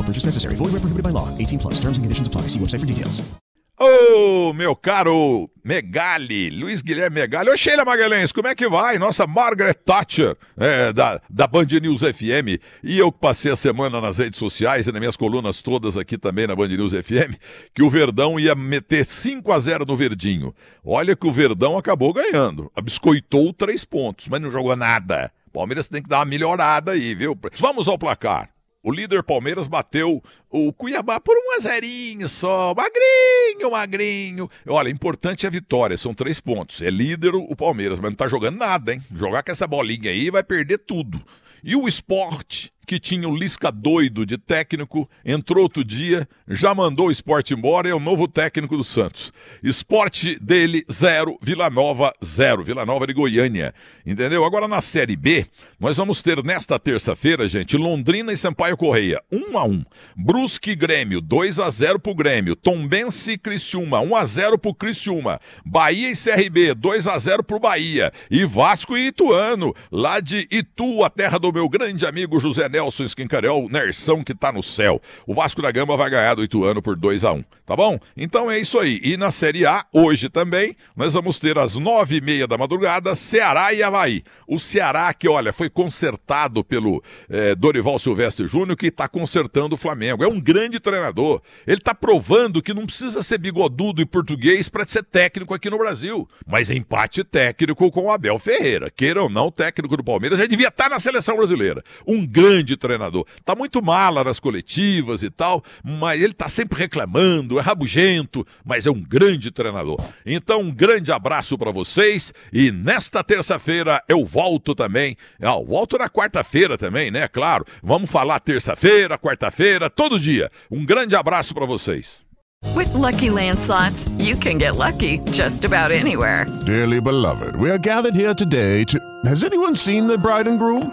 No purchase necessary. Void where prohibited by law. 18 plus. Terms and conditions apply. See website for details. Ô, meu caro Megali, Luiz Guilherme Megali. Ô, Sheila Magalhães, como é que vai? Nossa Margaret Thatcher, é, da, da Band News FM. E eu passei a semana nas redes sociais e nas minhas colunas todas aqui também na Band News FM, que o Verdão ia meter 5 a 0 no Verdinho. Olha que o Verdão acabou ganhando. Abiscoitou três pontos, mas não jogou nada. Palmeiras tem que dar uma melhorada aí, viu? Vamos ao placar. O líder Palmeiras bateu o Cuiabá por um azerinho só. Magrinho, magrinho. Olha, importante é a vitória, são três pontos. É líder o Palmeiras, mas não tá jogando nada, hein? Jogar com essa bolinha aí vai perder tudo. E o esporte, que tinha o Lisca doido de técnico, entrou outro dia, já mandou o esporte embora e é o novo técnico do Santos. Esporte dele, zero, Vila Nova, zero. Vila Nova de Goiânia. Entendeu? Agora na Série B, nós vamos ter nesta terça-feira, gente, Londrina e Sampaio Correia, 1 a 1 Brusque e Grêmio, 2 a 0 pro Grêmio. Tombense e Criciúma, 1 a 0 pro Criciúma. Bahia e CRB, 2 a 0 pro Bahia. E Vasco e Ituano, lá de Itu, a terra do meu grande amigo José Nelson Esquincarel, Nersão que tá no céu. O Vasco da Gama vai ganhar do Ituano por 2 a 1 tá bom? Então é isso aí. E na Série A, hoje também, nós vamos ter às nove e meia da madrugada, Ceará e Havaí. O Ceará que, olha, foi consertado pelo eh, Dorival Silvestre Júnior, que está consertando o Flamengo. É um grande treinador. Ele está provando que não precisa ser bigodudo e português para ser técnico aqui no Brasil. Mas empate técnico com o Abel Ferreira. Queira ou não, o técnico do Palmeiras já devia estar na seleção brasileira. Um grande treinador. Tá muito mala nas coletivas e tal, mas ele tá sempre reclamando, é rabugento, mas é um grande treinador. Então, um grande abraço para vocês e nesta terça-feira eu volto também. Ah, eu volto na quarta-feira também, né? Claro. Vamos falar terça-feira, quarta-feira, todo dia. Um grande abraço para vocês. With Lucky Land slots, you can get lucky just about anywhere. Dearly beloved, we are gathered here today to. Has anyone seen the bride and groom?